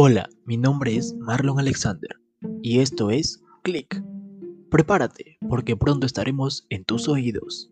Hola, mi nombre es Marlon Alexander y esto es Click. Prepárate porque pronto estaremos en tus oídos.